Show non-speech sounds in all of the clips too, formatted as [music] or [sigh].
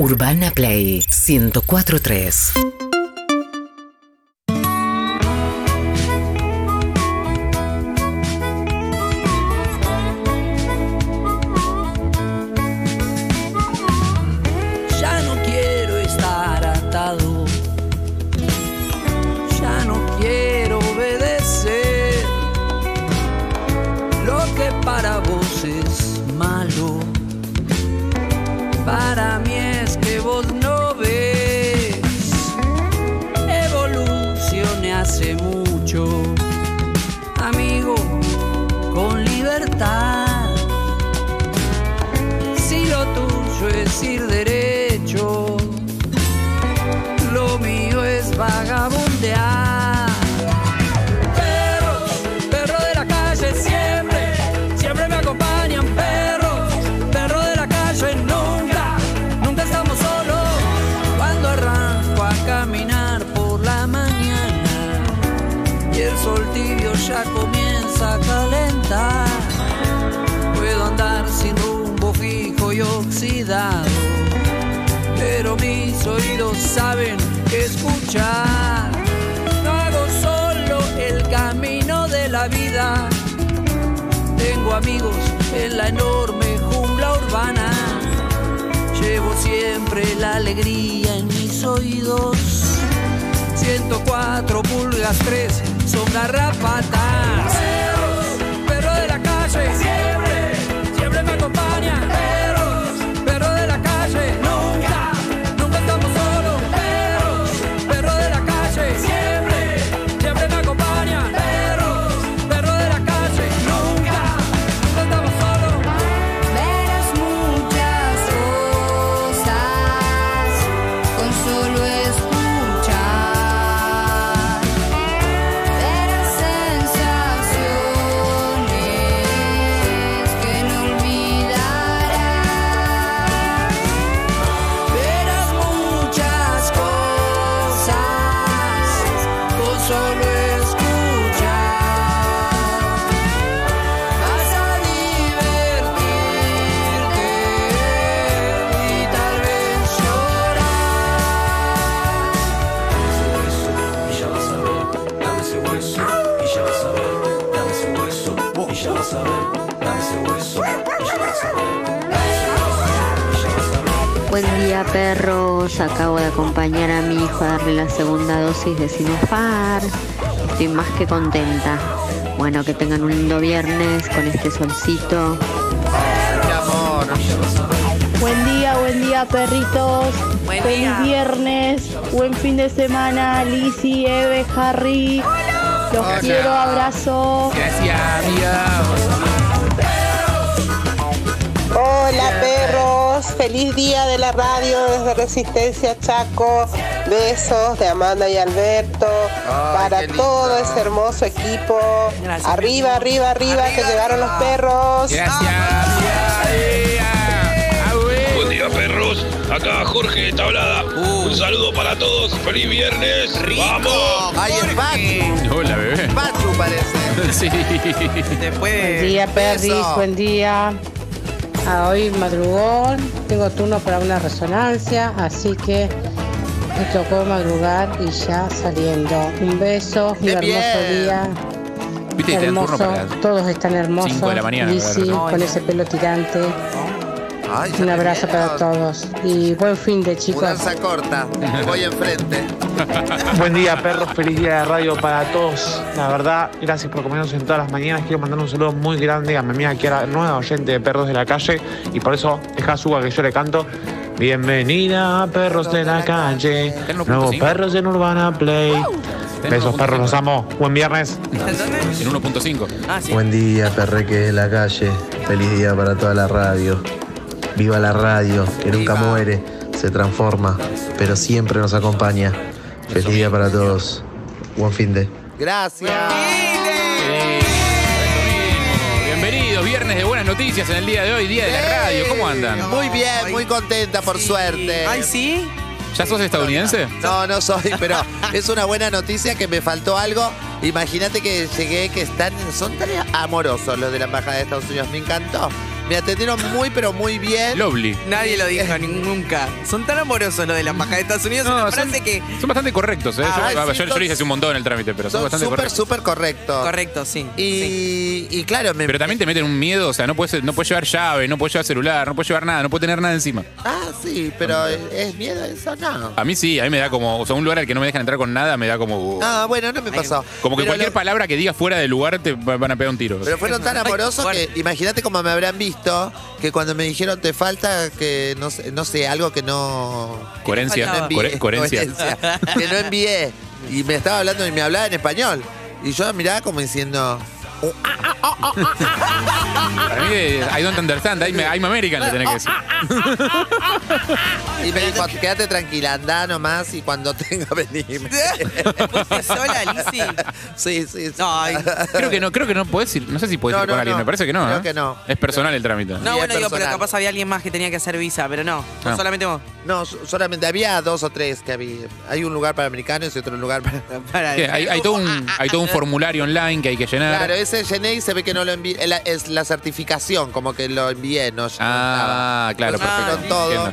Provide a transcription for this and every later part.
Urbana Play 1043. Vagabundear. Perros, perros de la calle siempre, siempre me acompañan. Perros, perros de la calle nunca, nunca estamos solos. Cuando arranco a caminar por la mañana y el sol tibio ya comienza a calentar. Puedo andar sin rumbo fijo y oxidado, pero mis oídos saben hago solo el camino de la vida, tengo amigos en la enorme jungla urbana. Llevo siempre la alegría en mis oídos. 104 pulgas 3 son garrapatas. Perros, acabo de acompañar a mi hijo a darle la segunda dosis de Sinofar. Estoy más que contenta. Bueno, que tengan un lindo viernes con este solcito. Amor. Buen día, buen día, perritos. Buen Feliz día. viernes, buen fin de semana, Lizzy, Eve, Harry. Los quiero, abrazo. Gracias, amiga. Hola perros, feliz día de la radio desde Resistencia Chaco. Besos de Amanda y Alberto Ay, para todo ese hermoso equipo. Gracias, arriba, arriba, arriba, que llegaron los perros. Gracias. Buen día, perros. Acá Jorge de Tablada. Uh. Un saludo para todos. Feliz viernes. ¡Vamos! Ay, es Pachu. Hola, bebé. Pachu parece. [laughs] Sí. Después. Buen día, perris, buen día. A hoy madrugón, tengo turno para una resonancia, así que me tocó madrugar y ya saliendo. Un beso y ¡Qué hermoso bien! día. Viste Hermoso, para. todos están hermosos. Cinco de la mañana, Lizzy, ¿verdad? con ese pelo tirante. Ay, Un abrazo para todos. Y buen fin de chicos. Mudanza corta. Voy enfrente. Buen día, perros. Feliz día de radio para todos. La verdad, gracias por comernos en todas las mañanas. Quiero mandar un saludo muy grande a mi amiga Kiara, nueva oyente de Perros de la Calle. Y por eso, deja suba que yo le canto. Bienvenida, perros de la calle. Nuevos 1.5. perros en Urbana Play. Besos, 1.5. perros, los amo. Buen viernes. En 1.5. Ah, sí. Buen día, perreques de la calle. Feliz día para toda la radio. Viva la radio, que nunca muere, se transforma, pero siempre nos acompaña. Feliz día para todos. Buen fin de. Gracias. Bienvenidos, viernes de buenas noticias en el día de hoy, día de la radio. ¿Cómo andan? Muy bien, muy contenta por suerte. Ay, sí. ¿Ya sos estadounidense? No, no soy, pero [laughs] es una buena noticia que me faltó algo. Imagínate que llegué, que están, son tan amorosos los de la Embajada de Estados Unidos. Me encantó. Me atendieron muy, pero muy bien. Lovely. Nadie lo dijo ni- nunca. Son tan amorosos los de la embajada de Estados Unidos. No, una son- frase que. Son bastante correctos, ¿eh? Ah, yo, sí, yo- yo son- le hice hace un montón el trámite, pero son, Son bastante súper, correctos. súper correctos. Correcto, sí. Y, y claro, me. Pero también te meten un miedo, o sea, no puedes, no puedes llevar llave, no puedes llevar celular, no puedes llevar nada, no puedes tener nada encima. Ah, sí, pero ¿es miedo eso? No. A mí sí, a mí me da como, o sea, un lugar al que no me dejan entrar con nada me da como... uh, Ah, bueno, no me pasó. como que Pero cualquier lo- palabra que digas fuera del lugar te va- van a pegar un tiro. Pero fueron tan amorosos que imagínate cómo me habrán visto que cuando me dijeron te falta que no sé, no sé algo que no Coherencia, que no envié, [laughs] coherencia. que no envié. Y me estaba hablando y me hablaba en español. Y yo miraba como diciendo Para mí, que I don't understand, I'm, I'm American, le tenés que decir. y me dijo quédate tranquila anda nomás y cuando [laughs] tenga venime ¿Fuiste sola, Lizzy? sí sí, sí. Ay. Creo que no, creo que no puedes ir, no sé si puedes No, ir con no, alguien, no. me parece que no, Creo ¿eh? que no. Es personal el trámite. No, Sí, bueno, digo, pero personal. capaz había alguien más que tenía que hacer visa, pero no. Ah. Solamente vos. no so- solamente había dos o tres que había hay un lugar para americanos y otro lugar para Para Hay, hay todo un, hay todo un formulario online que hay que llenar. Claro, ese llené y se ve que no lo envié. Es la, es la certificación, como que lo envié, no. Ah, claro, perfecto. todo.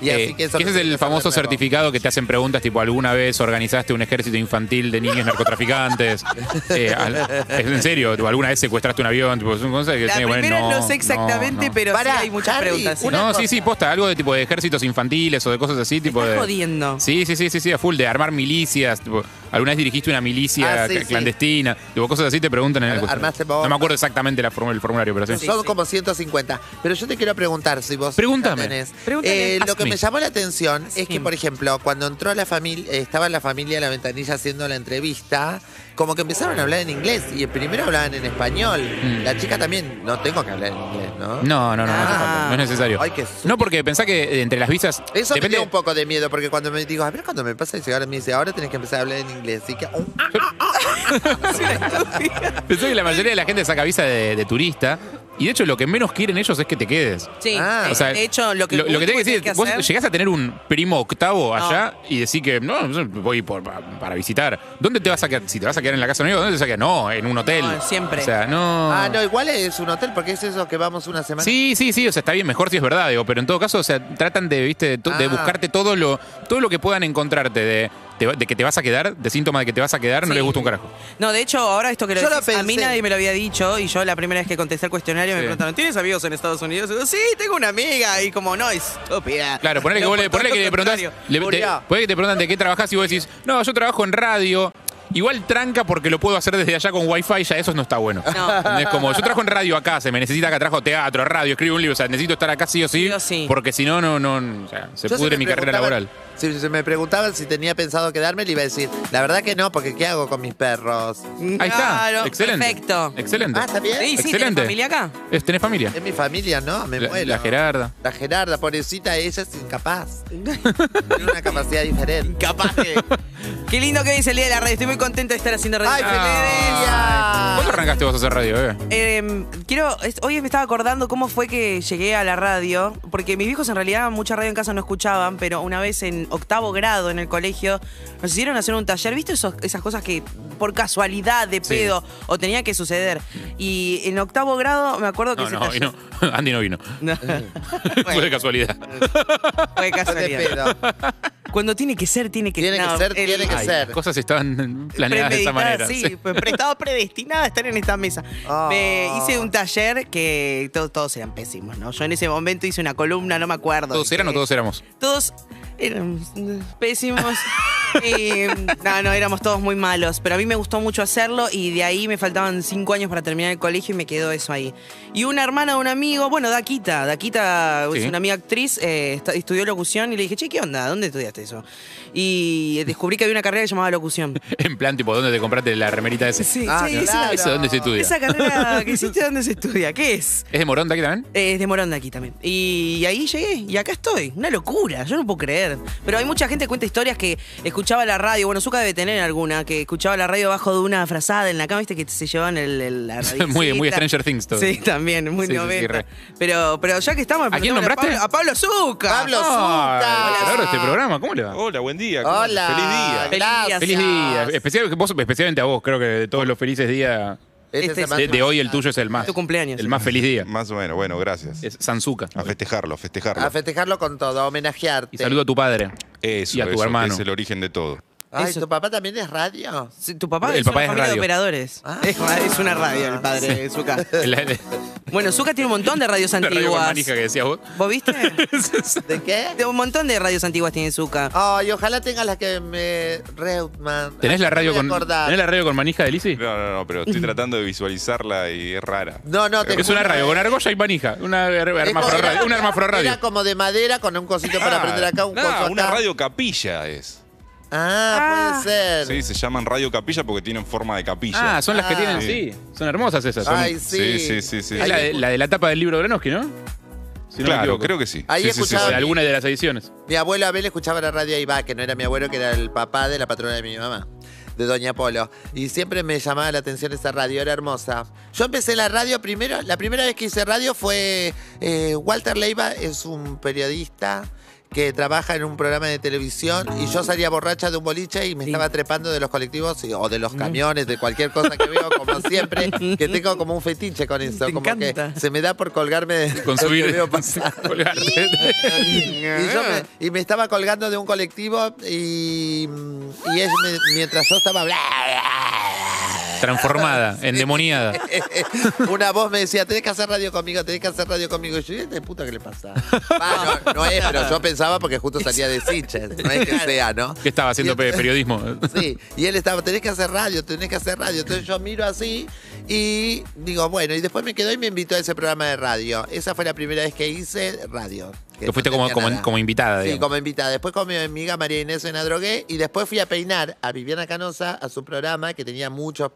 Y así Eh, que eso ese es no el famoso certificado que te hacen preguntas tipo alguna vez organizaste un ejército infantil de niños narcotraficantes. [laughs] Eh, al- en serio, tipo, alguna vez secuestraste un avión, tipo, son cosas que La primera no, no, sé exactamente, no. pero Pará, sí hay muchas Harry, preguntas. No, cosa. sí, sí, posta, algo de tipo de ejércitos infantiles o de cosas así, tipo Estás de. jodiendo. Sí, sí, sí, sí, sí, a full, de armar milicias. Tipo, alguna vez dirigiste una milicia Ah, sí, sí. clandestina, tipo, cosas así te preguntan en el armaste vos. No me acuerdo exactamente la forma, el formulario, pero sí. Son como 150. Pero yo te quiero preguntar si vos Pregúntame. tenés. Eh, lo que me. me llamó la atención es que, por ejemplo, cuando entró la familia, eh, estaba la familia a la ventanilla haciendo la entrevista, como que empezaron a hablar en inglés y primero hablaban en español. Mm. La chica también, no tengo que hablar en inglés, ¿no? No, no, no, no, Ah. no es necesario. Ay, qué No, porque pensá que eh, entre las visas. Eso me depende, dio un poco de miedo, porque cuando me digo, a ver, cuando me pasa y ahora me dice, ahora tenés que empezar a hablar en inglés. Y que, oh, [laughs] Pensé que la mayoría de la gente saca visa de, de turista. Y de hecho, lo que menos quieren ellos es que te quedes. Sí, Ah. sí. O sea, de hecho, lo que, lo, lo que tenés que decir que es, vos hacer- llegás a tener un primo octavo allá y decís que no, yo voy por- pa- para visitar. ¿Dónde te vas a quedar? Si te vas a quedar en la casa de un amigo, ¿dónde te vas a quedar? No, en un hotel. No, siempre. O sea, no. Ah, no, igual es un hotel, porque es eso que vamos una semana. Sí, sí, sí, o sea, está bien, mejor si es verdad, digo, pero en todo caso, o sea, tratan de, viste, de, to- de Ah. buscarte todo lo, todo lo que puedan encontrarte de, de, de que te vas a quedar, de síntomas de que te vas a quedar, no Sí. les gusta un carajo. No, de hecho, ahora esto que lo Yo lo decís, a mí pensé. nadie me lo había dicho y yo la primera vez que contesté el cuestionario me Sí. preguntaron, ¿tienes amigos en Estados Unidos? Y yo, sí, tengo una amiga. Y como, no, estúpida. Claro, ponele que, No, vos le, por ponele todo que le lo preguntás, contrario. le- te- Julia. puede que te preguntan de qué trabajás y vos decís, no, yo trabajo en radio. Igual tranca porque lo puedo hacer desde allá con wifi, ya eso no está bueno. No. Es como, yo trabajo en radio acá, se me necesita acá, trabajo teatro, radio, escribo un libro, o sea, necesito estar acá sí o sí, Sí o sí. porque si no, no, no, o sea, se Yo pudre mi carrera laboral. Si se me preguntaban si tenía pensado quedarme, le iba a decir, la verdad que no, porque ¿qué hago con mis perros? Ahí está, Claro, excelente. perfecto. Excelente. Ah, ¿está bien? Sí, sí, ¿tenés Excelente. familia acá? Es, ¿Tenés familia? Es mi familia, ¿no? Me La, muero. la Gerarda. La Gerarda, pobrecita, ella es incapaz. [laughs] Tiene una capacidad diferente. Capaz que... [laughs] Qué lindo que hoy es el día de la radio. Estoy muy contenta de estar haciendo radio. ¡Ay, día! ¿Cuándo arrancaste vos a hacer radio, bebé? Eh, quiero, es- hoy me estaba acordando cómo fue que llegué a la radio, porque mis viejos en realidad mucha radio en casa no escuchaban, pero una vez en octavo grado en el colegio nos hicieron hacer un taller, ¿viste esos- esas cosas que por casualidad de Sí. pedo o tenía que suceder? Y en octavo grado me acuerdo que No, ese no, taller... vino. [laughs] Andy no vino. No. [laughs] Fue de casualidad. Fue De casualidad. Cuando tiene que ser, tiene que Tiene que ser, el- tiene que Ay, ser. Las cosas estaban [laughs] planeadas de esa Premeditada, manera. Sí, sí. pues estaba predestinada a estar en esta mesa. Ah. Me hice un taller que to- todos eran pésimos, ¿no? Yo en ese momento hice una columna, no me acuerdo. ¿Todos eran o qué. todos éramos? Todos eran pésimos. [laughs] y, no, no, éramos todos muy malos. Pero a mí me gustó mucho hacerlo y de ahí me faltaban cinco años para terminar el colegio y me quedó eso ahí. Y una hermana de un amigo, bueno, Daquita, Daquita Sí. es una amiga actriz, eh, está- estudió locución y le dije, che, ¿qué onda? ¿Dónde estudiaste eso? Y descubrí que había una carrera que se llamaba locución. [laughs] En plan, tipo, ¿dónde te compraste la remerita ese? Sí, Ah, sí, claro. esa- ¿Eso dónde se estudia? esa carrera que [laughs] hiciste, ¿dónde se estudia? ¿Qué es? ¿Es de Morón de aquí también? Eh, Es de Morón de aquí también. Y ahí llegué y acá estoy. Una locura, yo no puedo creer. Pero hay mucha gente que cuenta historias que escuchaba la radio. Bueno, Zuka debe tener alguna, que escuchaba la radio bajo de una frazada en la cama, viste, que se llevaban el, el- la [laughs] Muy- muy radiecita. Stranger Things todo. Sí, también, muy Sí, sí, sí, 90. re. pero, pero ya que estamos. ¿A quién nombraste? A Pablo, a Pablo Zucca. Pablo Zucca. claro, este programa, ¿cómo le va? Hola, buen día. ¿cómo Hola. Feliz día. Feliz día. Feliz día. Especial, vos- especialmente a vos, creo que de todos los felices días Este es el más De, de hoy el tuyo es el más. Tu cumpleaños. El más feliz día. Más o menos, bueno, gracias. Es Sanzuka. A festejarlo, a festejarlo. A festejarlo con todo, a homenajearte. Y saludo a tu padre. Eso, y a tu eso, hermano. Es el origen de todo. Ay, Eso. ¿tu papá también es radio? Sí, Tu papá El es papá una es familia de radio. operadores. Ah. Es, es una radio el padre de Zuka. La, [laughs] de- Bueno, Zuka tiene un montón de radios [laughs] la radio con antiguas. manija que decías vos. ¿Vos viste? [laughs] ¿De qué? De un montón de radios antiguas tiene Zuka. Ay, ojalá tenga las que me... Reutman. ¿Tenés la radio con. ¿Tenés la radio con manija de Lizzy? No, no, no, pero estoy tratando de visualizarla y es rara. No, no, te Es una radio con argolla y manija. Una her- Es hermafro como- radio. Una hermafro radio. Era como de madera con un cosito para Ah, prender acá, un no, coso acá. una radio capilla es. Ah, puede ser. Sí, se llaman radio capilla porque tienen forma de capilla. Ah, son las que Ah. tienen, sí. Son hermosas esas. Son- Ay, sí. Sí, sí, sí, sí. es la de, la de la tapa del libro de ¿no? Si no me claro, equivoco. creo que sí. Ahí Sí, sí, sí, escuchaba- de alguna de las ediciones. Mi abuelo Abel escuchaba la radio ahí va, que no era mi abuelo, que era el papá de la patrona de mi mamá, de Doña Polo. Y siempre me llamaba la atención esa radio, era hermosa. Yo empecé la radio primero, la primera vez que hice radio fue eh, Walter Leiva, es un periodista que trabaja en un programa de televisión y yo salía borracha de un boliche y me estaba trepando de los colectivos y- o de los camiones, de cualquier cosa que veo, como [laughs] siempre, que tengo como un fetiche con eso, Te como encanta. que se me da por colgarme de Con lo que veo [laughs] pasar. [laughs] Y, yo me, y me estaba colgando de un colectivo y, y es me- mientras yo estaba... Transformada, [laughs] endemoniada. [laughs] Una voz me decía, tenés que hacer radio conmigo, tenés que hacer radio conmigo. Y yo, ¿y este puta qué le pasa? [laughs] Ah, no, no es, pero yo pensaba porque justo salía de Sitges. No es que sea, ¿no? ¿Qué estaba haciendo periodismo? Sí, y él estaba, tenés que hacer radio, tenés que hacer radio. Entonces yo miro así y digo, bueno, y después me quedó y me invitó a ese programa de radio. Esa fue la primera vez que hice radio. Que no fuiste como, como, como invitada, Sí, digamos. como invitada. Después con mi amiga María Inés en Adrogué y después fui a peinar a Viviana Canosa a su programa que tenía mucho,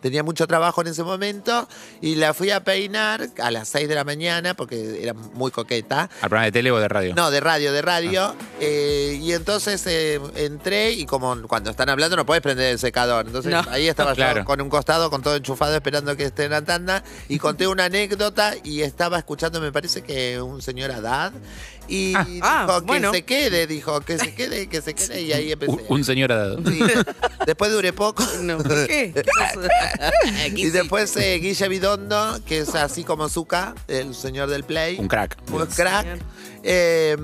tenía mucho trabajo en ese momento y la fui a peinar a las 6 de la mañana porque era muy coqueta. ¿Al programa de tele o de radio? No, de radio, de radio. Ah. Eh, y entonces eh, entré y como cuando están hablando no puedes prender el secador. Entonces No. ahí estaba [laughs] Claro. yo con un costado, con todo enchufado, esperando que esté en la tanda. Y conté una anécdota y estaba escuchando, me parece que un señor Haddad. Y Ah, dijo ah, que bueno. se quede, dijo que se quede, que se quede. Y ahí empecé. Un, un señor ha dado. Sí. Después duré poco. [laughs] No, ¿por qué? [laughs] Y después eh, Guille Bidondo, que es así como Zuka, el señor del Play. Un crack. Un crack. Eh,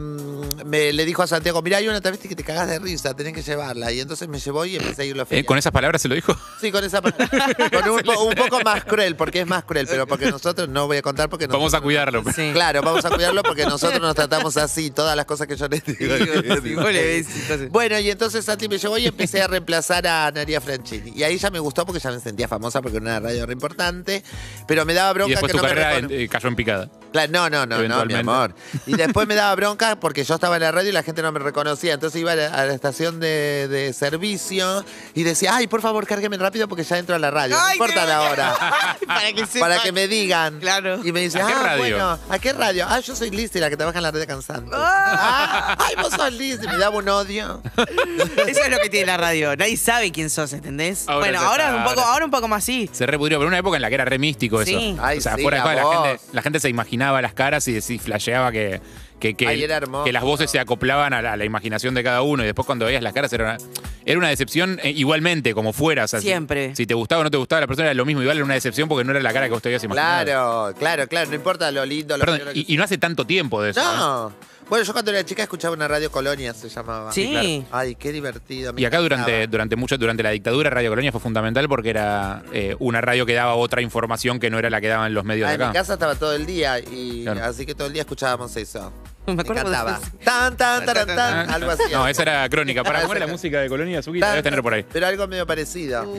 me, le dijo a Santiago, mira, hay una travesti que te cagas de risa, tenés que llevarla. Y entonces me llevó y empecé a irlo a Eh, feria. ¿Con esas palabras se lo dijo? Sí, con esa palabra. [laughs] Con un, po- un poco más cruel, porque es más cruel, pero porque nosotros no voy a contar porque Vamos a nosotros- cuidarlo. Sí. Claro, vamos a cuidarlo porque nosotros nos tratamos así, todas las cosas que yo les digo. [laughs] Bueno, y entonces Santi me llevó y empecé a reemplazar a Naria Franchini. Y ahí ya me gustó porque ya me sentía famosa porque era una radio re importante. Pero me daba bronca Y después que tu no me carrera recono- eh, cayó en picada. Claro, no, no, no, no, mi amor. Y después me daba bronca porque yo estaba en la radio y la gente no me reconocía. Entonces iba a la, a la estación de, de servicio y decía, ay, por favor, cárgueme rápido porque ya entro a la radio. No importa la hora. [laughs] Para que sepan. Para que me digan. Claro. Y me dice, ¿A qué ah, radio? bueno, ¿a qué radio? Ah, yo soy Lizzy, la que trabaja en la radio cansando. Ah, ay, vos sos Lizzy. Me daba un odio. [laughs] Eso es lo que tiene la radio. Nadie sabe quién sos, ¿entendés? Ahora bueno, ahora está, un poco, ahora. ahora un poco más sí. Se repudrió, pero una época en la que era re místico eso. Sí. Ay, o sea, sí, fuera de la la, gente, la gente se imaginaba las caras y sí, flasheaba que, que, que, Ay, era hermoso. que las voces se acoplaban a la, a la imaginación de cada uno y después cuando veías las caras era una, era una decepción eh, igualmente, como fuera. o sea, si- Siempre. Si, te gustaba o no te gustaba la persona era lo mismo, igual era una decepción porque no era la cara que vos te habías imaginado. Claro, claro, claro. No importa lo lindo, lo Perdón, feo, lo que y, y no hace tanto tiempo de eso. ¿eh? No. Bueno, yo cuando era chica escuchaba una radio Colonia, se llamaba. Sí. claro. Ay, qué divertido. me Y acá durante, encantaba. durante mucho, durante la dictadura, Radio Colonia fue fundamental porque era eh, una radio que daba otra información que no era la que daban los medios Ah, de en mi acá. casa estaba todo el día y Claro. así que todo el día escuchábamos eso. [laughs] Me acuerdo de eso. Tan, tan, tan, tan, algo así. No, esa era crónica. Para Ah, era esa la música de Colonia, Suki, la debes tener por ahí. Pero algo medio parecido. [laughs]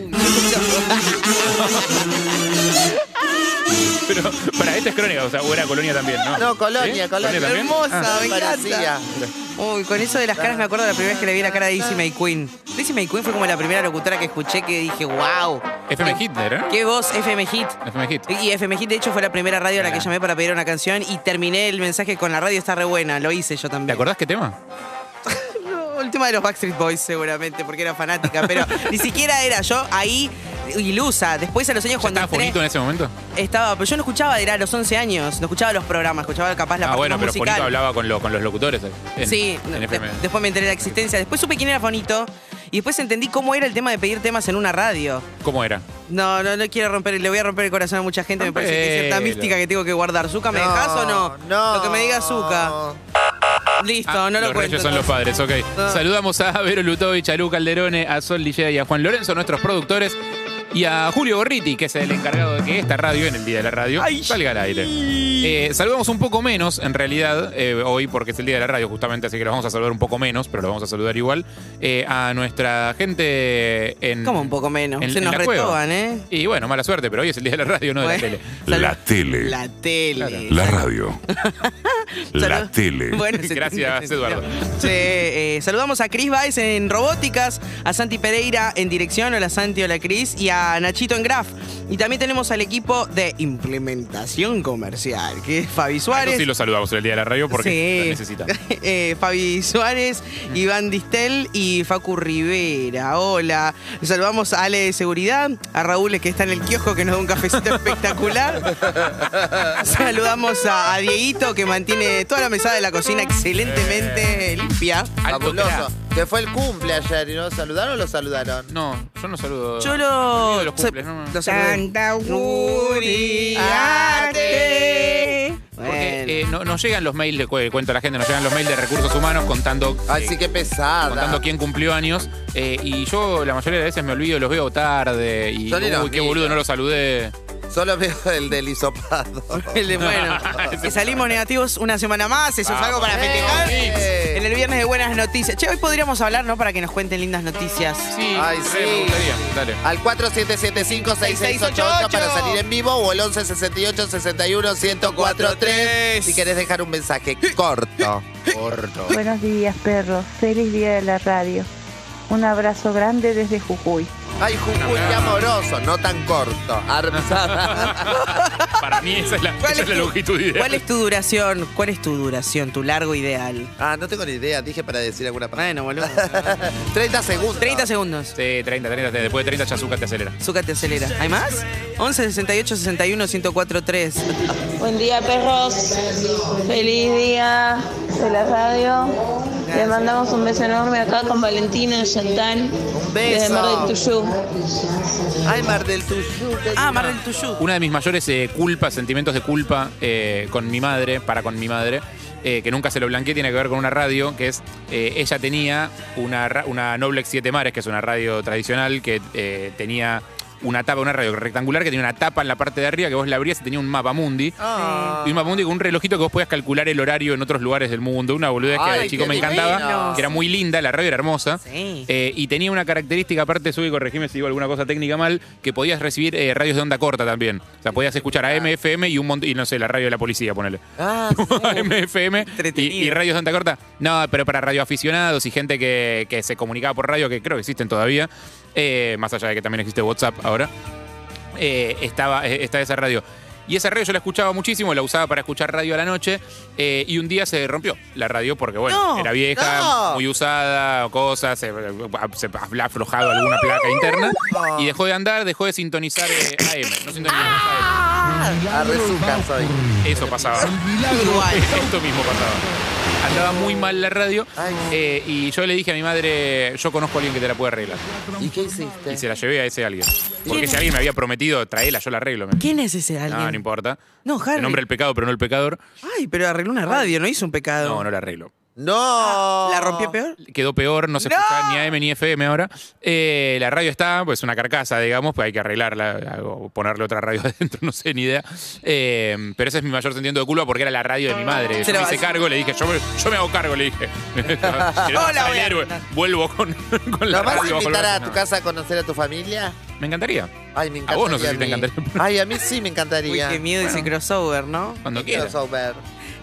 Pero para esta es crónica, o sea, o era Colonia también, ¿no? No, Colonia, ¿Sí? Colonia. también? Hermosa, Ah. me Parecía. Uy, con eso de las caras me acuerdo de la primera vez que le vi la cara a Daisy May Queen. Daisy May Queen fue como la primera locutora que escuché que dije, wow. FM Hitler, ¿eh? ¿Qué voz? FM Hit. FM Hit. Y FM Hit, de hecho, fue la primera radio a la que llamé para pedir una canción y terminé el mensaje con la radio está re buena. Lo hice yo ¿Te también. acordás qué tema? No, [laughs] el tema de los Backstreet Boys, seguramente, porque era fanática, pero [laughs] ni siquiera era yo ahí ilusa. Después a los años ¿Ya cuando estaba entré, bonito en ese momento? estaba, pero yo no escuchaba, era a los 11 años, no escuchaba los programas, escuchaba capaz la ah, parte bueno, más pero musical. Fonito hablaba con, lo- con los locutores. en- sí, en de- FM. después me enteré de la existencia. Después supe quién era Fonito y después entendí cómo era el tema de pedir temas en una radio. ¿Cómo era? No, no, no quiero romper, le voy a romper el corazón a mucha gente. Me parece que hay cierta Rompelo. mística que tengo que guardar. ¿Zuka me No, dejas o no? no. Lo que me diga Zuka. Listo, Ah, no lo los cuento. reyes son los padres, ok. No. Saludamos a Vero Lutovich, a Lu Calderone, a Sol Lilleda y a Juan Lorenzo, nuestros productores, y a Julio Gorriti, que es el encargado de que esta radio, en el día de la radio, salga al aire. Eh, saludamos un poco menos, en realidad, eh, hoy, porque es el día de la radio, justamente, así que los vamos a saludar un poco menos, pero los vamos a saludar igual, eh, a nuestra gente en. Como un poco menos. en- Se en nos la cueva. retoban, ¿eh? Y bueno, mala suerte, pero hoy es el día de la radio, no de la tele. La tele. La tele. La radio. [laughs] La tele. Bueno, Gracias, Eduardo. Sí, eh, saludamos a Cris Baez en robóticas, a Santi Pereira en dirección, hola Santi, hola Cris, y a Nachito en Graf. Y también tenemos al equipo de implementación comercial, que es Fabi Eso Suárez. sí lo saludamos en el día de la radio porque Sí. la necesita. [laughs] Eh, Fabi Suárez, Iván Distel y Facu Rivera. Hola. Saludamos a Ale de Seguridad, a Raúl que está en el kiosco que nos da un cafecito [laughs] espectacular. Saludamos a, a Dieguito que mantiene toda la mesada de la cocina excelentemente limpia. Fabuloso. Que fue el cumple ayer y no saludaron o lo saludaron. No, yo no saludo. Yo Me lo. olvido los cumples, no, no. lo saludé. Porque Bueno. eh, no, nos llegan los mails, de, cu- cuento a la gente, nos llegan los mails de recursos humanos contando, Ay, eh, sí, qué pesada. contando quién cumplió años. eh, y yo la mayoría de veces me olvido, los veo tarde. Y Yo ni los uy, qué miro. boludo, no lo saludé. Solo veo el del hisopado. [laughs] El de bueno. [laughs] que salimos negativos una semana más, eso es algo para festejar. En el viernes de buenas noticias. Che, hoy podríamos hablar, ¿no? Para que nos cuenten lindas noticias. Sí, Ay, re, sí. me gustaría. Dale. Al 4775-6688 para salir en vivo o el 1168-61-1043 si querés dejar un mensaje corto. Corto. Buenos días, perros. Feliz día de la radio. Un abrazo grande desde Jujuy. Ay, Jujuy, qué amoroso, no tan corto. [laughs] Para mí esa es la, esa es la longitud ideal. ¿Cuál es tu duración? ¿Cuál es tu duración, tu largo ideal? Ah, no tengo ni idea, dije para decir alguna palabra. Bueno, boludo. [laughs] 30 segundos. 30 segundos. Sí, 30, 30. Después de 30 ya azúcar te acelera. Zuka te acelera. ¿Hay más? 11 68 61 104 3. Buen día, perros. Feliz día de la radio. Le mandamos un beso enorme acá con Valentina Chantal. Un Desde Mar del beso. Tuyú. Ay, Mar del Tuyú. Ah. Mar del Tuyú. Una de mis mayores eh, culpas, sentimientos de culpa eh, con mi madre, para con mi madre, eh, que nunca se lo blanqueé, tiene que ver con una radio, que es, eh, ella tenía una, una Noblex Siete Mares, que es una radio tradicional, que eh, tenía una tapa, una radio rectangular, que tenía una tapa en la parte de arriba, que vos la abrías y tenía un mapa mundi. Ah. Y un mapa mundi con un relojito que vos podías calcular el horario en otros lugares del mundo. Una boludez que de chico me encantaba, que era muy linda, la radio era hermosa. Sí. Eh, y tenía una característica, aparte, sube y corregime si digo alguna cosa técnica mal, que podías recibir eh, radios de onda corta también. O sea, podías escuchar a MFM y un montón, y no sé, la radio de la policía, ponele. Ah, [laughs] MFM y, Entretenido. y radios de onda corta. No, pero para radioaficionados y gente que, que se comunicaba por radio, que creo que existen todavía, eh, más allá de que también existe WhatsApp ahora, eh, estaba, eh, está esa radio. Y esa radio yo la escuchaba muchísimo, la usaba para escuchar radio a la noche. eh, y un día se rompió la radio porque, bueno, No, era vieja, no. muy usada, cosas, se, se ha aflojado alguna placa interna. Y dejó de andar, dejó de sintonizar eh, AM. No sintonizaba AM. A resuca soy. Eso pasaba. [laughs] Esto mismo pasaba. Andaba muy mal la radio. Ay. eh, y yo le dije a mi madre, yo conozco a alguien que te la puede arreglar. ¿Y qué hiciste? Y se la llevé a ese alguien. Porque ¿Quién si alguien me había prometido, traela, yo la arreglo. ¿Quién es ese alguien? No, no importa. No, Harry. Se nombra el pecado, pero no el pecador. Ay, pero arregló una radio, no hizo un pecado. No, no la arreglo. No. ¿La rompió peor? Quedó peor, no se ¡No! escucha ni AM ni FM ahora. Eh, la radio está, pues una carcasa, digamos, pues hay que arreglarla o ponerle otra radio [laughs] adentro, no sé, ni idea. Eh, pero ese es mi mayor sentimiento de culpa porque era la radio de mi madre. Se Yo me hice vas- cargo, le dije, yo me, yo me hago cargo, le dije. [laughs] [laughs] Hola, voy a- el héroe. Vuelvo con, con la ¿Nos vas a radio bajo el invitar a tu casa a conocer a tu familia? Me encantaría. Ay, me A encantaría. vos no sé si te encantaría. Ay, a mí sí me Uy, encantaría. qué miedo ese crossover, ¿no? Cuando quieras. saber.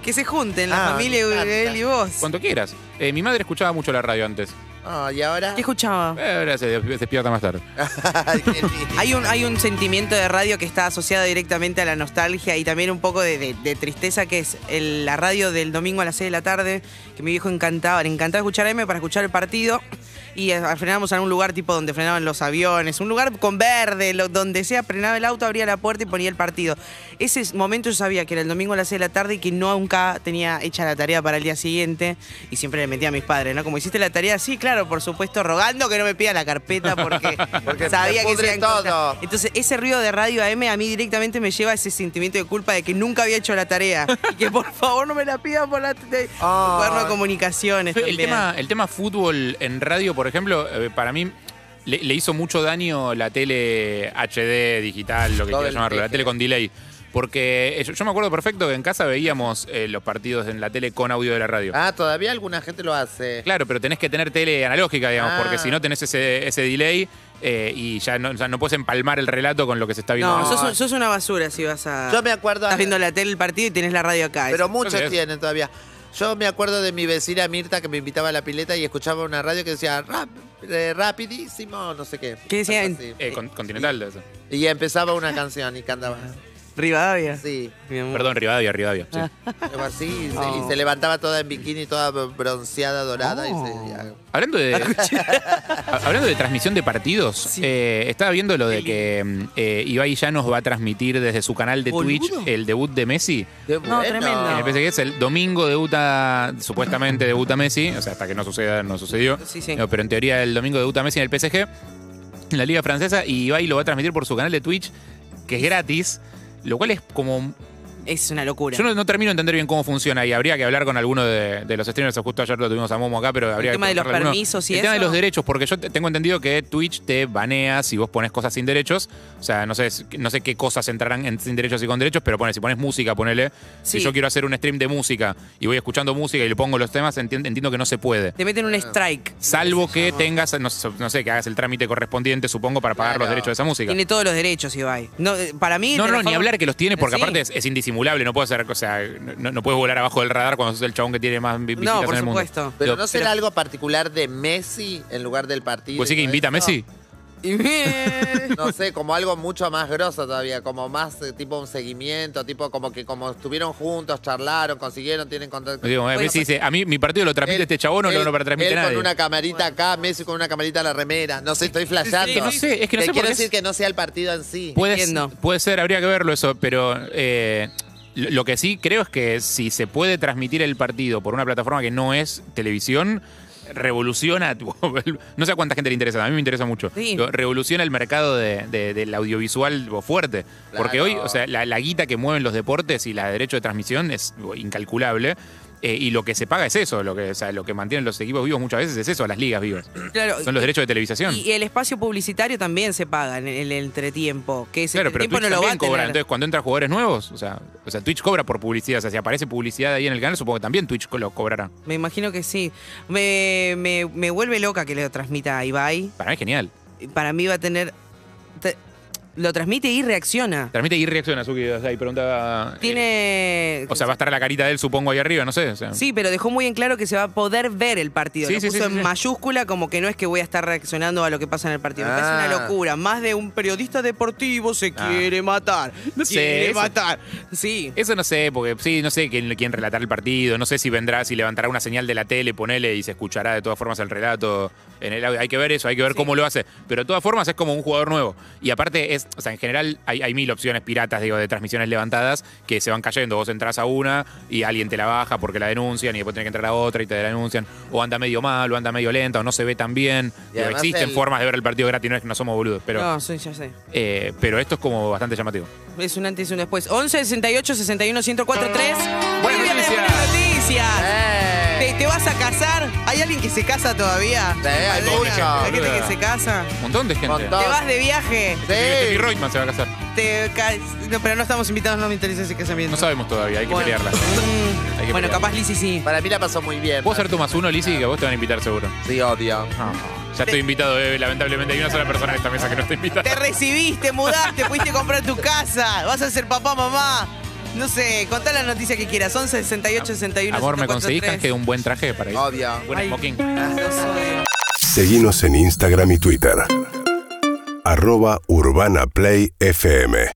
Que se junten la Ah, familia me encanta. él y vos. Cuando quieras. Eh, mi madre escuchaba mucho la radio antes. Ah, ¿y ahora? ¿Qué escuchaba? Eh, ahora se des- despierta más tarde. [laughs] Ay, qué lindo. Hay un, hay un sentimiento de radio que está asociado directamente a la nostalgia y también un poco de, de- de tristeza que es el- la radio del domingo a las 6 de la tarde, que mi viejo encantaba, le encantaba escuchar M para escuchar el partido y eh, frenábamos en un lugar tipo donde frenaban los aviones, un lugar con verde, lo- donde sea, frenaba el auto, abría la puerta y ponía el partido. Ese momento yo sabía que era el domingo a las 6 de la tarde y que nunca tenía hecha la tarea para el día siguiente y siempre le metía a mis padres, ¿no? Como hiciste la tarea, sí, claro, por supuesto, rogando que no me pida la carpeta porque, [laughs] Porque sabía que pudre se iba a encontrar. todo. Entonces, ese ruido de radio AM a mí directamente me lleva a ese sentimiento de culpa de que nunca había hecho la tarea. y que por favor no me la pidan por la Ah. cuaderno de comunicaciones. El también. tema, el tema fútbol en radio, por ejemplo, eh, para mí le, le hizo mucho daño la tele HD, digital, lo que quieras llamarlo, la tele con delay. Porque eh, yo, yo me acuerdo perfecto que en casa veíamos eh, los partidos en la tele con audio de la radio. Ah, todavía alguna gente lo hace. Claro, pero tenés que tener tele analógica, digamos, Ah. porque si no tenés ese, ese delay eh, y ya no, ya no puedes empalmar el relato con lo que se está viendo. No, sos, sos una basura si vas a. Yo me acuerdo. Estás viendo la tele, el partido y tenés la radio acá. Pero muchos tienen todavía. Yo me acuerdo de mi vecina Mirta que me invitaba a la pileta y escuchaba una radio que decía "Rap- eh, rapidísimo, no sé qué. ¿Qué decía? Algo así. Eh, con- continental. de eso. Y empezaba una canción y cantaba. Rivadavia. Sí, Mi amor. Perdón, Rivadavia, Rivadavia. sí. algo así. y se- Oh. Y se levantaba toda en bikini, toda bronceada, dorada. Y se, Hablando de, [laughs] ha- hablando de transmisión de partidos, eh, estaba viendo lo de que eh, Ibai Llanos va a transmitir desde su canal de Boludo. Twitch el debut de Messi. Qué No, tremendo. En el PSG es el domingo debuta, supuestamente debuta Messi, o sea, hasta que no suceda, no sucedió. Sí, sí. No, pero en teoría el domingo debuta Messi en el PSG, en la Liga Francesa, y Ibai lo va a transmitir por su canal de Twitch, que es gratis, lo cual es como Es una locura. Yo no, no termino de entender bien cómo funciona y habría que hablar con alguno de, de los streamers. Justo ayer lo tuvimos a Momo acá, pero habría tema que de los preguntarle a alguno. permisos y El tema de los derechos, porque yo te- tengo entendido que Twitch te banea si vos pones cosas sin derechos. O sea, no sé, no sé qué cosas entrarán en sin derechos y con derechos, pero pone, si pones música, ponele. Si yo quiero hacer un stream de música y voy escuchando música y le pongo los temas, enti- entiendo que no se puede. Te meten un strike. Salvo que tengas, no, sé- no sé, que hagas el trámite correspondiente, supongo, para pagar los derechos de esa música. Tiene todos los derechos, Ibai. No, eh, para mí. No, de no, la ni forma- hablar que los tiene, porque Sí. aparte es, es indisimulable, no puede ser, o sea, no, no puedes volar abajo del radar cuando sos el chabón que tiene más vi- visitas No, por en el mundo. supuesto. Pero Digo, no será algo particular de Messi en lugar del partido. Pues sí que invita a eso? Messi. No sé, como algo mucho más grosso todavía, como más eh, tipo un seguimiento, tipo como que como estuvieron juntos, charlaron, consiguieron, tienen contacto. Digo, Bueno, Messi dice, a mí mi partido lo transmite él- este chabón o no él- lo transmite él nadie. con una camarita acá, Messi con una camarita a la remera. No sé, estoy flasheando. Es que no sé, es que no sé por quiero qué decir es- que no sea el partido en sí. Puede, puede ser, habría que verlo eso, pero eh, lo lo que sí creo es que si se puede transmitir el partido por una plataforma que no es televisión, revoluciona, tipo, [laughs] no sé a cuánta gente le interesa, a mí me interesa mucho, Sí. Revoluciona el mercado de- de- del audiovisual tipo, fuerte, porque hoy, o sea, la, la guita que mueven los deportes y la derecho de transmisión es tipo, incalculable. Eh, y lo que se paga es eso, lo que, o sea, lo que mantienen los equipos vivos muchas veces es eso, las ligas vivas. Claro, Son los derechos de televisación. Y el espacio publicitario también se paga en el entretiempo. Que ese Claro, pero entretiempo Twitch no lo va a también cobra. tener. Entonces, cuando entran jugadores nuevos, o sea, o sea, Twitch cobra por publicidad. O sea, si aparece publicidad ahí en el canal, supongo que también Twitch lo cobrará. Me imagino que sí. Me, me, me vuelve loca que lo transmita a Ibai. Para mí es genial. Para mí va a tener. Lo transmite y reacciona. Transmite y reacciona, Suki. O sea, y preguntaba. Tiene. O sea, va a estar la carita de él, supongo, ahí arriba, no sé. o sea. Sí, pero dejó muy en claro que se va a poder ver el partido. Sí, lo sí, puso sí, en mayúscula como que no es que voy a estar reaccionando a lo que pasa en el partido. Ah. parece una locura. Más de un periodista deportivo se Ah. quiere matar. No sé, quiere eso- matar. Sí. Eso no sé, porque sí, no sé quién, quién relatar el partido, no sé si vendrá, si levantará una señal de la tele, ponele y se escuchará de todas formas el relato en el audio. Hay que ver eso, hay que ver cómo lo hace. Pero de todas formas es como un jugador nuevo. Y aparte es, o sea, en general hay, hay mil opciones piratas, digo, de transmisiones levantadas que se van cayendo. Vos entras a una y alguien te la baja porque la denuncian y después tenés que entrar a otra y te la denuncian. O anda medio mal, o anda medio lenta, o no se ve tan bien. Digo, existen el- formas de ver el partido gratis, no es que no somos boludos. Pero, No, sí, ya sé. eh, pero esto es como bastante llamativo. Es un antes y un después. 11 68 61 1043. Muy bien, noticias. buenas noticias. ¡Eh! ¿Te, te vas a casar? ¿Hay alguien que se casa todavía? Sí, hay ¿Hay mucho. ¿Hay gente boluda. que se casa? Un montón de gente. Montón. ¿Te vas de viaje? Sí. Reutemann se va a casar. Te ca- No, pero no estamos invitados, no me interesa ese casamiento. No sabemos todavía, hay que Bueno. pelearla. Mm, Hay que bueno, pelearla. capaz Lizzy sí. Para mí la pasó muy bien. ¿Puedo ser tú más uno, Lizzy? Que a vos te van a invitar seguro. Sí, obvio. Ya estoy invitado, eh, lamentablemente. Hay una sola persona en esta mesa que no está invitada. Te recibiste, mudaste, pudiste comprar tu casa. Vas a ser papá, mamá. No sé, contá la noticia que quieras. 11 68 61 Amor, ¿me conseguís 1043. canje un buen traje para ir? Obvio. Buen Ay. smoking. En Instagram y Twitter. Arroba Urbana Play FM.